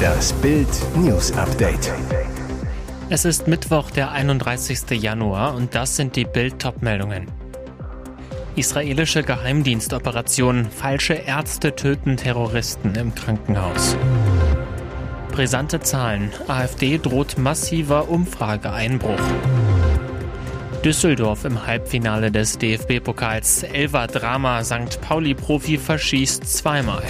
Das Bild News Update. Es ist Mittwoch, der 31. Januar und das sind die Bild meldungen Israelische Geheimdienstoperation. Falsche Ärzte töten Terroristen im Krankenhaus. Brisante Zahlen. AfD droht massiver Umfrageeinbruch. Düsseldorf im Halbfinale des DFB-Pokals. Elva Drama. St. Pauli-Profi verschießt zweimal.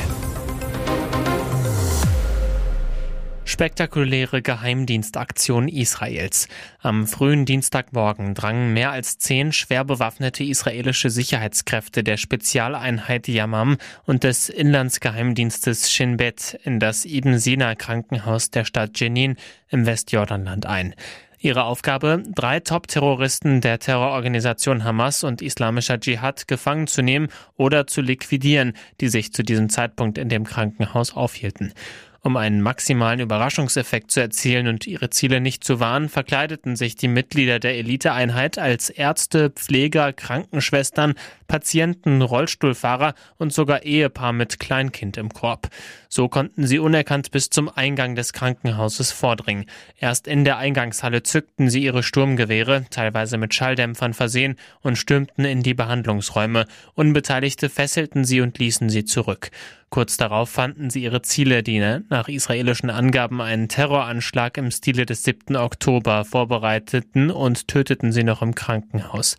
Spektakuläre Geheimdienstaktion Israels. Am frühen Dienstagmorgen drangen mehr als zehn schwer bewaffnete israelische Sicherheitskräfte der Spezialeinheit Yamam und des Inlandsgeheimdienstes Shin Bet in das Ibn Sina Krankenhaus der Stadt Jenin im Westjordanland ein. Ihre Aufgabe, drei Top-Terroristen der Terrororganisation Hamas und Islamischer Dschihad gefangen zu nehmen oder zu liquidieren, die sich zu diesem Zeitpunkt in dem Krankenhaus aufhielten. Um einen maximalen Überraschungseffekt zu erzielen und ihre Ziele nicht zu wahren, verkleideten sich die Mitglieder der Eliteeinheit als Ärzte, Pfleger, Krankenschwestern, Patienten, Rollstuhlfahrer und sogar Ehepaar mit Kleinkind im Korb. So konnten sie unerkannt bis zum Eingang des Krankenhauses vordringen. Erst in der Eingangshalle zückten sie ihre Sturmgewehre, teilweise mit Schalldämpfern versehen, und stürmten in die Behandlungsräume. Unbeteiligte fesselten sie und ließen sie zurück. Kurz darauf fanden sie ihre Ziele, die nach israelischen Angaben einen Terroranschlag im Stile des 7. Oktober vorbereiteten und töteten sie noch im Krankenhaus.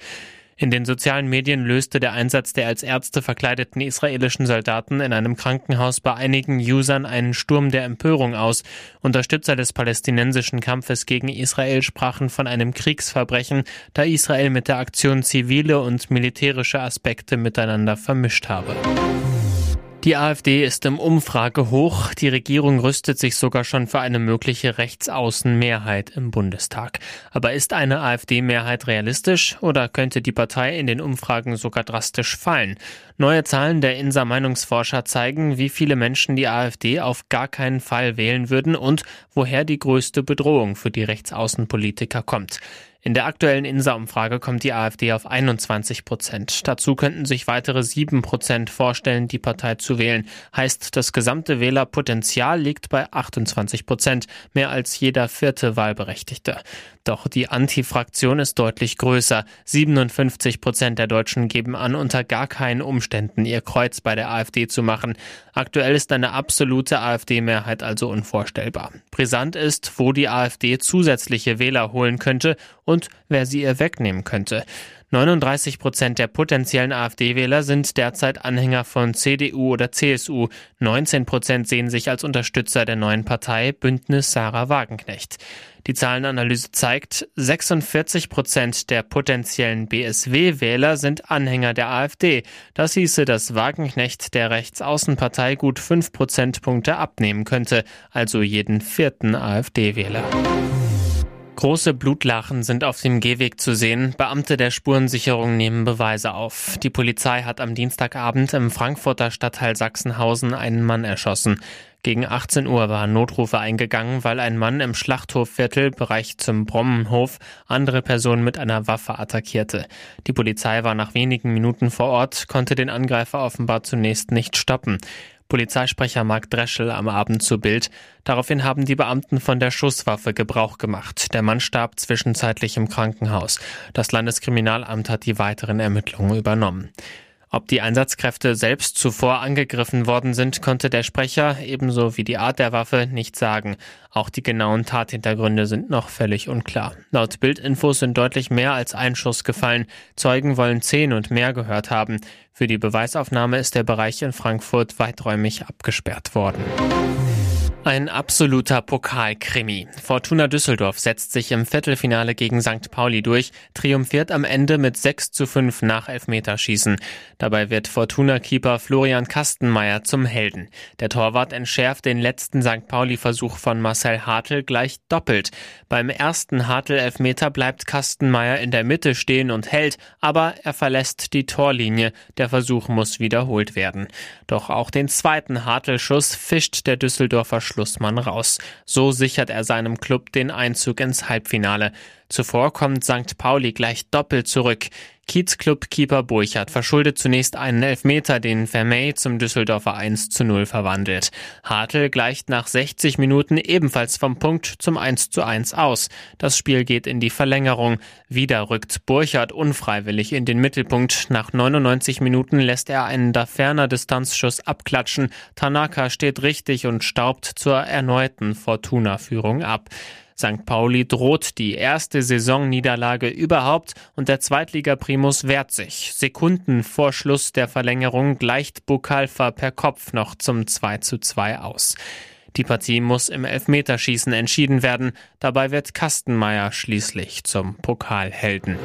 In den sozialen Medien löste der Einsatz der als Ärzte verkleideten israelischen Soldaten in einem Krankenhaus bei einigen Usern einen Sturm der Empörung aus. Unterstützer des palästinensischen Kampfes gegen Israel sprachen von einem Kriegsverbrechen, da Israel mit der Aktion zivile und militärische Aspekte miteinander vermischt habe. Die AfD ist im Umfrage hoch. Die Regierung rüstet sich sogar schon für eine mögliche Rechtsaußenmehrheit im Bundestag. Aber ist eine AfD-Mehrheit realistisch oder könnte die Partei in den Umfragen sogar drastisch fallen? Neue Zahlen der INSA Meinungsforscher zeigen, wie viele Menschen die AfD auf gar keinen Fall wählen würden und woher die größte Bedrohung für die Rechtsaußenpolitiker kommt. In der aktuellen INSA-Umfrage kommt die AfD auf 21 Prozent. Dazu könnten sich weitere sieben Prozent vorstellen, die Partei zu wählen. Heißt, das gesamte Wählerpotenzial liegt bei 28 Prozent, mehr als jeder vierte Wahlberechtigte. Doch die Anti-Fraktion ist deutlich größer. 57 Prozent der Deutschen geben an, unter gar keinen Umständen ihr Kreuz bei der AfD zu machen. Aktuell ist eine absolute AfD-Mehrheit also unvorstellbar. Brisant ist, wo die AfD zusätzliche Wähler holen könnte und wer sie ihr wegnehmen könnte. 39 Prozent der potenziellen AfD-Wähler sind derzeit Anhänger von CDU oder CSU. 19 Prozent sehen sich als Unterstützer der neuen Partei Bündnis Sarah Wagenknecht. Die Zahlenanalyse zeigt, 46 Prozent der potenziellen BSW-Wähler sind Anhänger der AfD. Das hieße, dass Wagenknecht der Rechtsaußenpartei gut fünf Prozentpunkte abnehmen könnte, also jeden vierten AfD-Wähler. Große Blutlachen sind auf dem Gehweg zu sehen. Beamte der Spurensicherung nehmen Beweise auf. Die Polizei hat am Dienstagabend im Frankfurter Stadtteil Sachsenhausen einen Mann erschossen. Gegen 18 Uhr waren Notrufe eingegangen, weil ein Mann im Schlachthofviertel, Bereich zum Brommenhof, andere Personen mit einer Waffe attackierte. Die Polizei war nach wenigen Minuten vor Ort, konnte den Angreifer offenbar zunächst nicht stoppen. Polizeisprecher Mark Dreschel am Abend zu Bild. Daraufhin haben die Beamten von der Schusswaffe Gebrauch gemacht. Der Mann starb zwischenzeitlich im Krankenhaus. Das Landeskriminalamt hat die weiteren Ermittlungen übernommen. Ob die Einsatzkräfte selbst zuvor angegriffen worden sind, konnte der Sprecher ebenso wie die Art der Waffe nicht sagen. Auch die genauen Tathintergründe sind noch völlig unklar. Laut Bildinfos sind deutlich mehr als ein Schuss gefallen. Zeugen wollen zehn und mehr gehört haben. Für die Beweisaufnahme ist der Bereich in Frankfurt weiträumig abgesperrt worden. Ein absoluter Pokalkrimi. Fortuna Düsseldorf setzt sich im Viertelfinale gegen St. Pauli durch, triumphiert am Ende mit 6 zu 5 nach Elfmeterschießen. Dabei wird Fortuna-Keeper Florian Kastenmeier zum Helden. Der Torwart entschärft den letzten St. Pauli-Versuch von Marcel Hartl gleich doppelt. Beim ersten Hartl-Elfmeter bleibt Kastenmeier in der Mitte stehen und hält, aber er verlässt die Torlinie. Der Versuch muss wiederholt werden. Doch auch den zweiten Hartl-Schuss fischt der Düsseldorfer Schlussmann raus. So sichert er seinem Club den Einzug ins Halbfinale. Zuvor kommt St. Pauli gleich doppelt zurück. Kiezclub-Keeper Burchardt verschuldet zunächst einen Elfmeter, den Vermey zum Düsseldorfer 1 zu 0 verwandelt. Hartl gleicht nach 60 Minuten ebenfalls vom Punkt zum 1 zu 1 aus. Das Spiel geht in die Verlängerung. Wieder rückt Burchardt unfreiwillig in den Mittelpunkt. Nach 99 Minuten lässt er einen da ferner Distanzschuss abklatschen. Tanaka steht richtig und staubt zur erneuten Fortuna-Führung ab. St. Pauli droht die erste Saisonniederlage überhaupt und der Zweitliga-Primus wehrt sich. Sekunden vor Schluss der Verlängerung gleicht Bukalfa per Kopf noch zum 2 zu 2 aus. Die Partie muss im Elfmeterschießen entschieden werden. Dabei wird Kastenmeier schließlich zum Pokalhelden.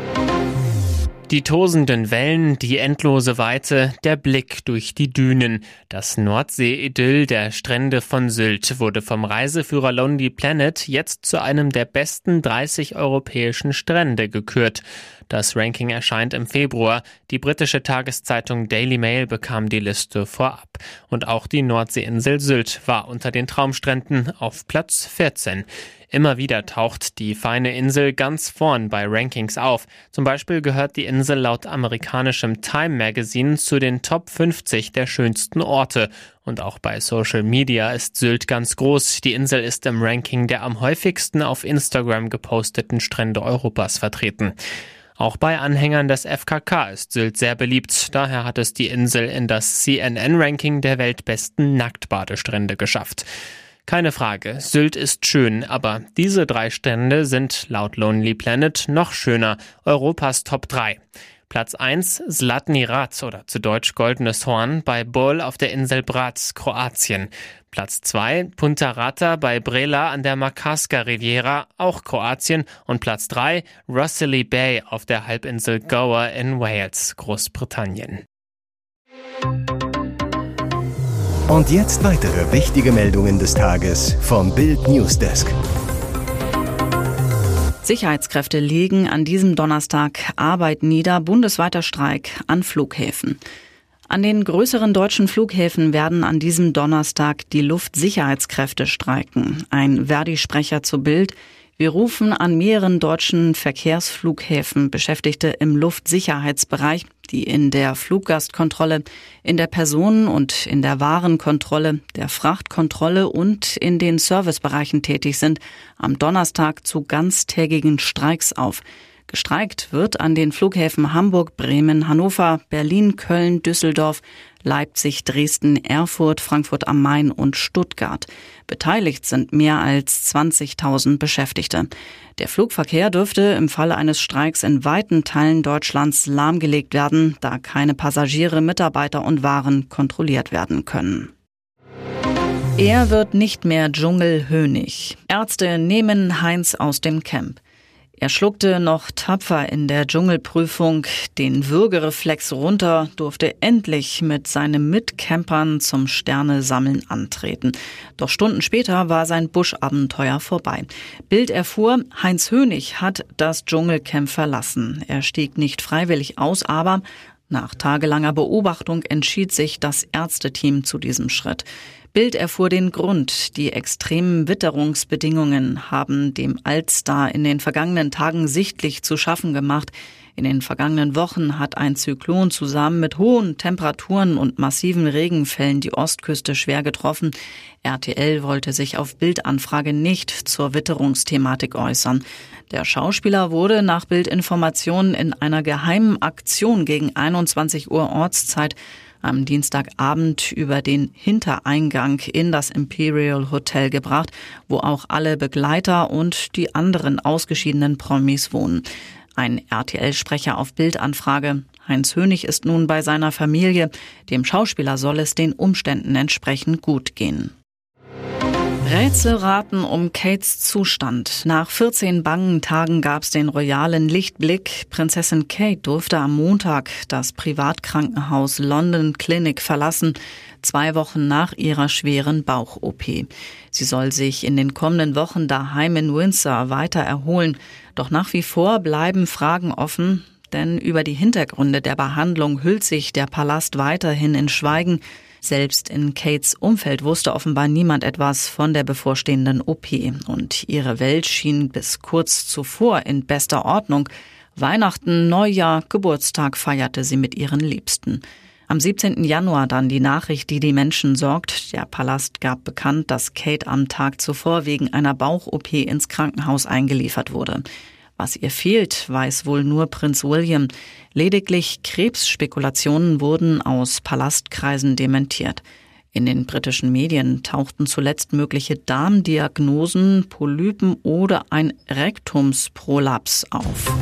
Die tosenden Wellen, die endlose Weite, der Blick durch die Dünen. Das Nordsee-Idyll der Strände von Sylt wurde vom Reiseführer Lonely Planet jetzt zu einem der besten 30 europäischen Strände gekürt. Das Ranking erscheint im Februar. Die britische Tageszeitung Daily Mail bekam die Liste vorab. Und auch die Nordseeinsel Sylt war unter den Traumstränden auf Platz 14. Immer wieder taucht die feine Insel ganz vorn bei Rankings auf. Zum Beispiel gehört die Insel laut amerikanischem Time Magazine zu den Top 50 der schönsten Orte. Und auch bei Social Media ist Sylt ganz groß. Die Insel ist im Ranking der am häufigsten auf Instagram geposteten Strände Europas vertreten. Auch bei Anhängern des FKK ist Sylt sehr beliebt. Daher hat es die Insel in das CNN-Ranking der weltbesten Nacktbadestrände geschafft. Keine Frage, Sylt ist schön, aber diese drei Strände sind laut Lonely Planet noch schöner. Europas Top 3. Platz 1 Zlatni Rat oder zu Deutsch Goldenes Horn bei Bol auf der Insel Brac, Kroatien. Platz 2 Punta Rata bei Brela an der Makarska Riviera, auch Kroatien. Und Platz 3 Rossily Bay auf der Halbinsel Gower in Wales, Großbritannien. Und jetzt weitere wichtige Meldungen des Tages vom Bild Newsdesk. Sicherheitskräfte legen an diesem Donnerstag Arbeit nieder, bundesweiter Streik an Flughäfen. An den größeren deutschen Flughäfen werden an diesem Donnerstag die Luftsicherheitskräfte streiken. Ein Verdi-Sprecher zu Bild. Wir rufen an mehreren deutschen Verkehrsflughäfen Beschäftigte im Luftsicherheitsbereich, die in der Fluggastkontrolle, in der Personen- und in der Warenkontrolle, der Frachtkontrolle und in den Servicebereichen tätig sind, am Donnerstag zu ganztägigen Streiks auf. Gestreikt wird an den Flughäfen Hamburg, Bremen, Hannover, Berlin, Köln, Düsseldorf, Leipzig, Dresden, Erfurt, Frankfurt am Main und Stuttgart. Beteiligt sind mehr als 20.000 Beschäftigte. Der Flugverkehr dürfte im Falle eines Streiks in weiten Teilen Deutschlands lahmgelegt werden, da keine Passagiere, Mitarbeiter und Waren kontrolliert werden können. Er wird nicht mehr Dschungelhönig. Ärzte nehmen Heinz aus dem Camp. Er schluckte noch tapfer in der Dschungelprüfung den Würgereflex runter, durfte endlich mit seinen Mitcampern zum Sterne-Sammeln antreten. Doch Stunden später war sein Buschabenteuer vorbei. Bild erfuhr, Heinz Hönig hat das Dschungelcamp verlassen. Er stieg nicht freiwillig aus, aber nach tagelanger Beobachtung entschied sich das Ärzteteam zu diesem Schritt. Bild erfuhr den Grund. Die extremen Witterungsbedingungen haben dem Altstar in den vergangenen Tagen sichtlich zu schaffen gemacht. In den vergangenen Wochen hat ein Zyklon zusammen mit hohen Temperaturen und massiven Regenfällen die Ostküste schwer getroffen. RTL wollte sich auf Bildanfrage nicht zur Witterungsthematik äußern. Der Schauspieler wurde nach Bildinformationen in einer geheimen Aktion gegen 21 Uhr Ortszeit am Dienstagabend über den Hintereingang in das Imperial Hotel gebracht, wo auch alle Begleiter und die anderen ausgeschiedenen Promis wohnen. Ein RTL-Sprecher auf Bildanfrage. Heinz Hönig ist nun bei seiner Familie. Dem Schauspieler soll es den Umständen entsprechend gut gehen. Rätselraten um Kates Zustand. Nach 14 bangen Tagen gab's den royalen Lichtblick. Prinzessin Kate durfte am Montag das Privatkrankenhaus London Clinic verlassen, zwei Wochen nach ihrer schweren Bauch-OP. Sie soll sich in den kommenden Wochen daheim in Windsor weiter erholen. Doch nach wie vor bleiben Fragen offen, denn über die Hintergründe der Behandlung hüllt sich der Palast weiterhin in Schweigen. Selbst in Kates Umfeld wusste offenbar niemand etwas von der bevorstehenden OP und ihre Welt schien bis kurz zuvor in bester Ordnung. Weihnachten, Neujahr, Geburtstag feierte sie mit ihren Liebsten. Am 17. Januar dann die Nachricht, die die Menschen sorgt. Der Palast gab bekannt, dass Kate am Tag zuvor wegen einer Bauch-OP ins Krankenhaus eingeliefert wurde. Was ihr fehlt, weiß wohl nur Prinz William. Lediglich Krebsspekulationen wurden aus Palastkreisen dementiert. In den britischen Medien tauchten zuletzt mögliche Darmdiagnosen, Polypen oder ein Rektumsprolaps auf.